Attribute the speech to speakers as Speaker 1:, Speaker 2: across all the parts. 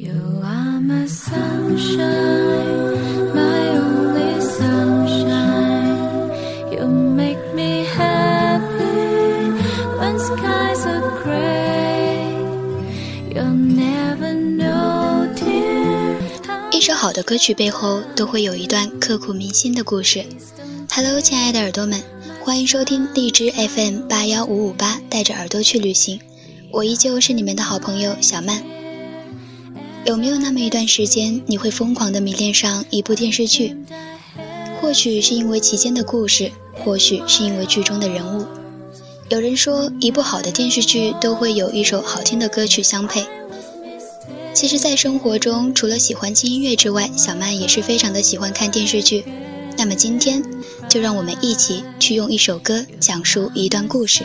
Speaker 1: 一首好的歌曲背后都会有一段刻骨铭心的故事。Hello，亲爱的耳朵们，欢迎收听荔枝 FM 八幺五五八，带着耳朵去旅行。我依旧是你们的好朋友小曼。有没有那么一段时间，你会疯狂的迷恋上一部电视剧？或许是因为其间的故事，或许是因为剧中的人物。有人说，一部好的电视剧都会有一首好听的歌曲相配。其实，在生活中，除了喜欢听音乐之外，小曼也是非常的喜欢看电视剧。那么今天，就让我们一起去用一首歌讲述一段故事。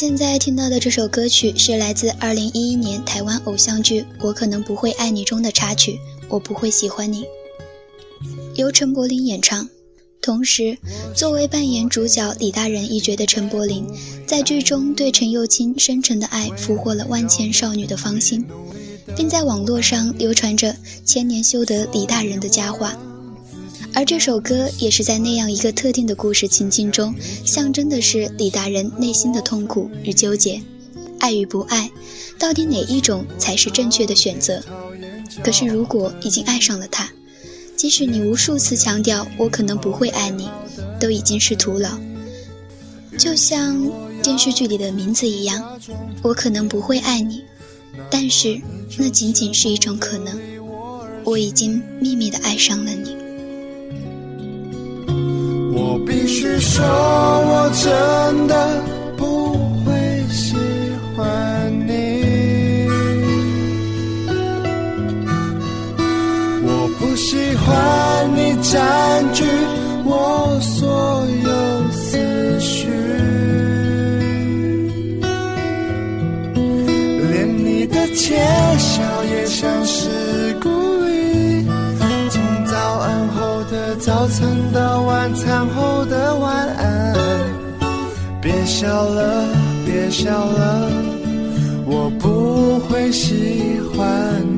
Speaker 1: 现在听到的这首歌曲是来自2011年台湾偶像剧《我可能不会爱你》中的插曲《我不会喜欢你》，由陈柏霖演唱。同时，作为扮演主角李大人一角的陈柏霖，在剧中对陈幼卿深沉的爱俘获了万千少女的芳心，并在网络上流传着“千年修得李大人”的佳话。而这首歌也是在那样一个特定的故事情境中，象征的是李大人内心的痛苦与纠结，爱与不爱，到底哪一种才是正确的选择？可是如果已经爱上了他，即使你无数次强调我可能不会爱你，都已经是徒劳。就像电视剧里的名字一样，我可能不会爱你，但是那仅仅是一种可能。我已经秘密的爱上了你。
Speaker 2: 必须说，我真的不会喜欢你。我不喜欢你占据我所有思绪，连你的窃笑也像是故意。从早安后的早餐到晚餐后。笑了，别笑了，我不会喜欢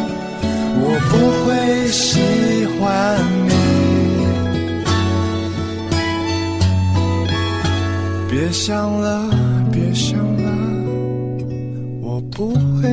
Speaker 2: 我不会喜欢你。别想了别想了我不会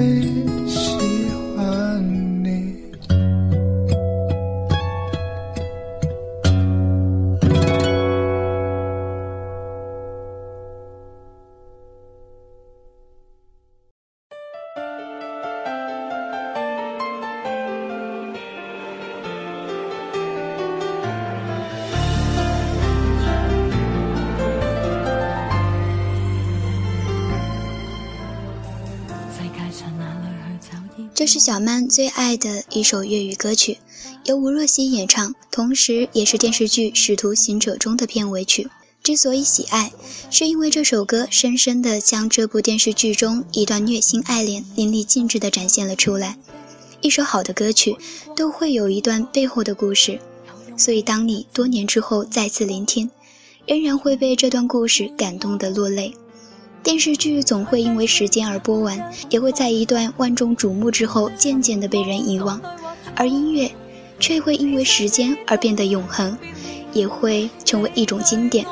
Speaker 1: 这是小曼最爱的一首粤语歌曲，由吴若希演唱，同时也是电视剧《使徒行者》中的片尾曲。之所以喜爱，是因为这首歌深深地将这部电视剧中一段虐心爱恋淋漓尽致地展现了出来。一首好的歌曲都会有一段背后的故事，所以当你多年之后再次聆听，仍然会被这段故事感动得落泪。电视剧总会因为时间而播完，也会在一段万众瞩目之后渐渐的被人遗忘，而音乐却会因为时间而变得永恒，也会成为一种经典。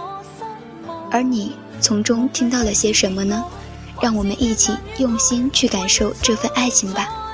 Speaker 1: 而你从中听到了些什么呢？让我们一起用心去感受这份爱情吧。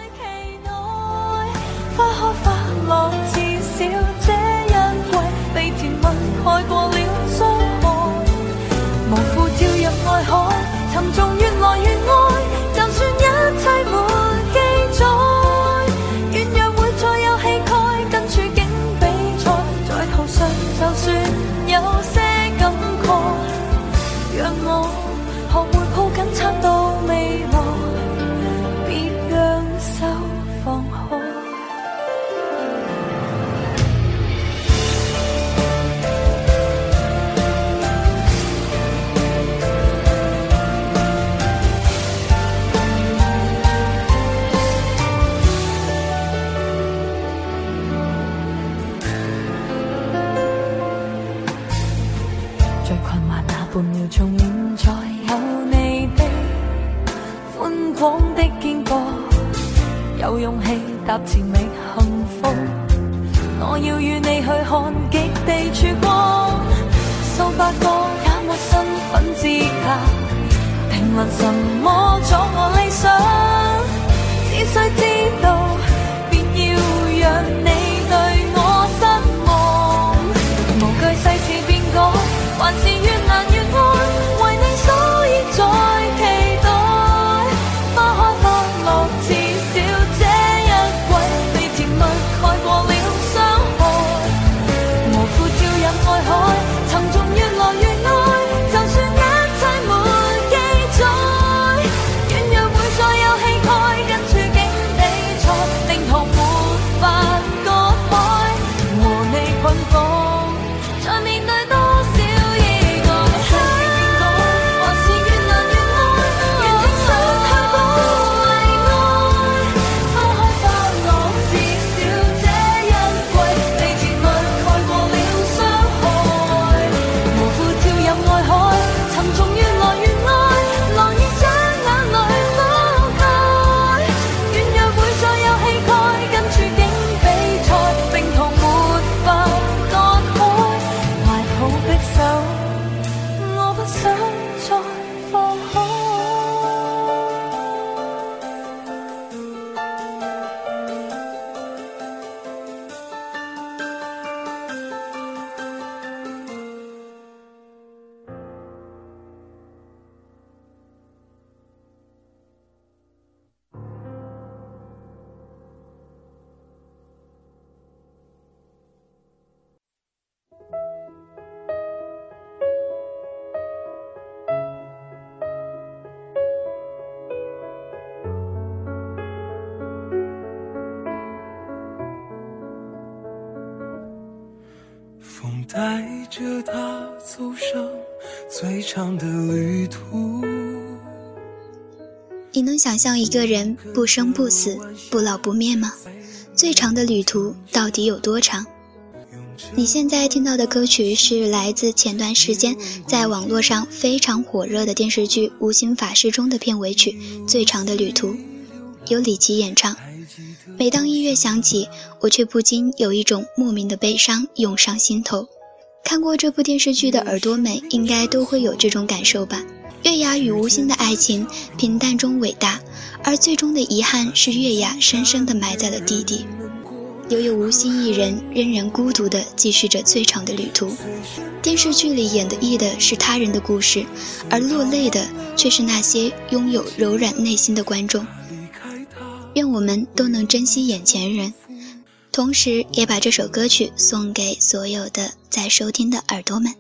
Speaker 3: 从现在有你的宽广的肩膊，有勇气踏前觅幸福，我要与你去看极地曙光。数百个假我身份资格，评论什么阻我理想？只需知道，便要让你
Speaker 2: 带着他走上最长的旅途。
Speaker 1: 你能想象一个人不生不死、不老不灭吗？最长的旅途到底有多长？你现在听到的歌曲是来自前段时间在网络上非常火热的电视剧《无心法师》中的片尾曲《最长的旅途》，由李琦演唱。每当音乐响起，我却不禁有一种莫名的悲伤涌上心头。看过这部电视剧的耳朵们，应该都会有这种感受吧？月牙与吴昕的爱情平淡中伟大，而最终的遗憾是月牙深深地埋在了地底，留有吴昕一人仍然孤独地继续着最长的旅途。电视剧里演的绎的是他人的故事，而落泪的却是那些拥有柔软内心的观众。愿我们都能珍惜眼前人。同时，也把这首歌曲送给所有的在收听的耳朵们。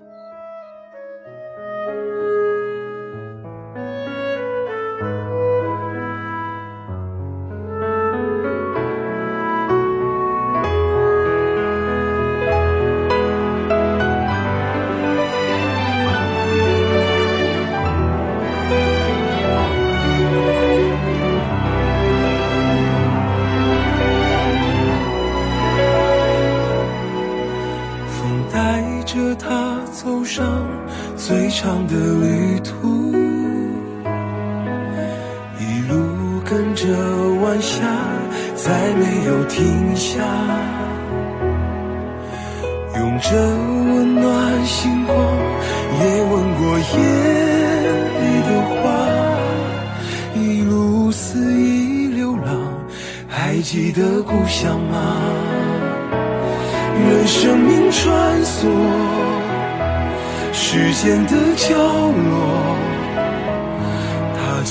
Speaker 4: 着晚霞再没有停下拥着温暖星光也吻过夜里的花一路肆意流浪还记得故乡吗任生命穿梭时间的角落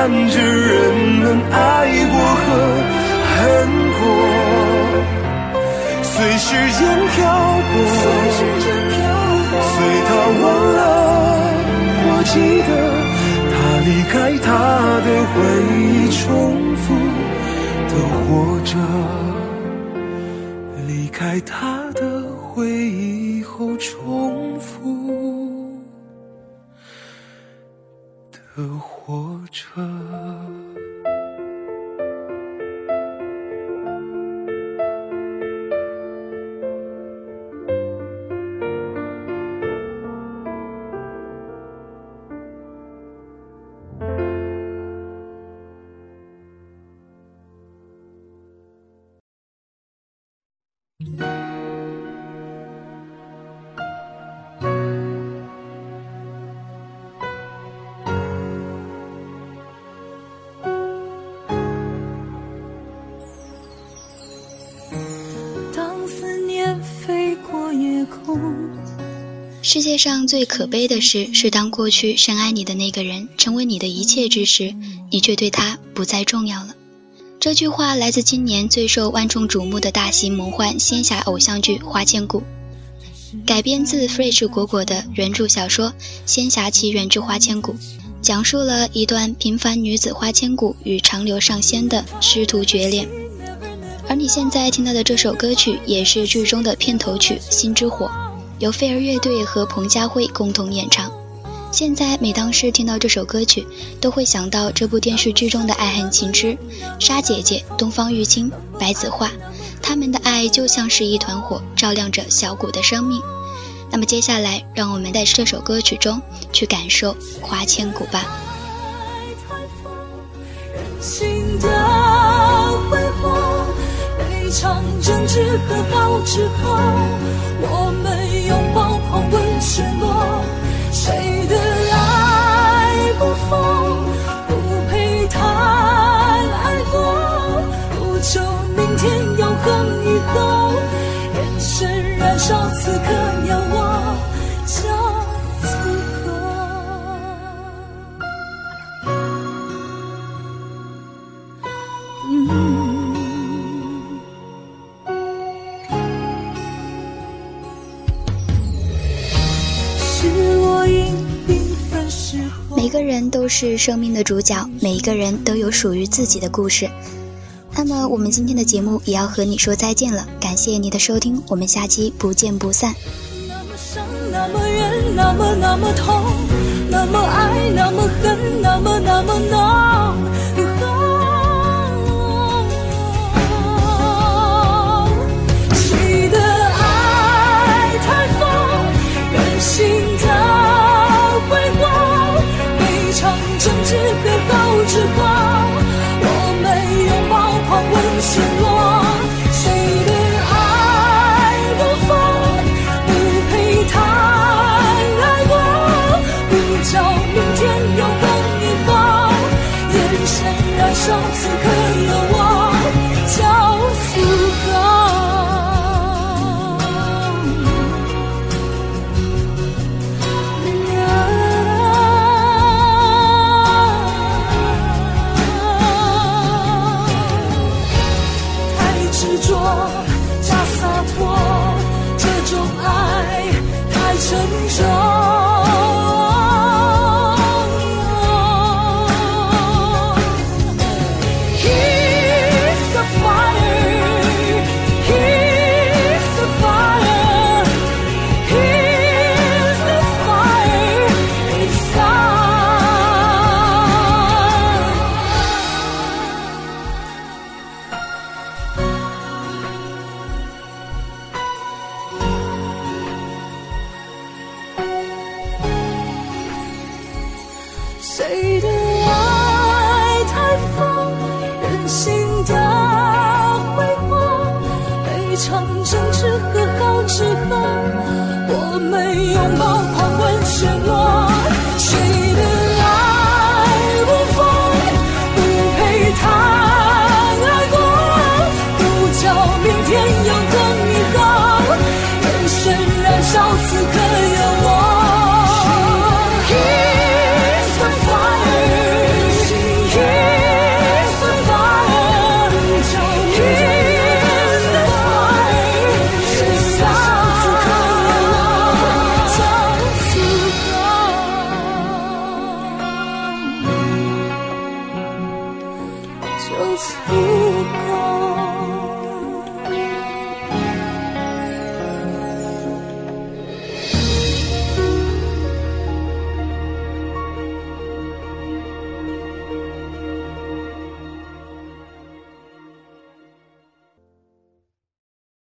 Speaker 4: 看着人们爱过。和恨过，随时间漂泊，随时间漂，随他忘了，我记得他离开他的回忆重复。的活着，离开他的回忆后重
Speaker 1: 世界上最可悲的事，是当过去深爱你的那个人成为你的一切之时，你却对他不再重要了。这句话来自今年最受万众瞩目的大型魔幻仙侠偶像剧《花千骨》，改编自 Fresh 果果的原著小说《仙侠奇缘之花千骨》，讲述了一段平凡女子花千骨与长留上仙的师徒绝恋。而你现在听到的这首歌曲，也是剧中的片头曲《心之火》。由飞儿乐队和彭佳慧共同演唱。现在每当是听到这首歌曲，都会想到这部电视剧中的爱恨情痴。沙姐姐、东方玉清、白子画，他们的爱就像是一团火，照亮着小谷的生命。那么接下来，让我们在这首歌曲中去感受花千骨吧。
Speaker 3: 场争执和好之后，我们拥抱狂吻失落，谁的爱不疯，不配谈爱过，不求明天永恒以后，眼神燃烧此刻。
Speaker 1: 都是生命的主角，每一个人都有属于自己的故事。那么，我们今天的节目也要和你说再见了，感谢你的收听，我们下期不见不散。那么
Speaker 3: 远，那么那么痛，那么爱，那么恨，那么那么浓。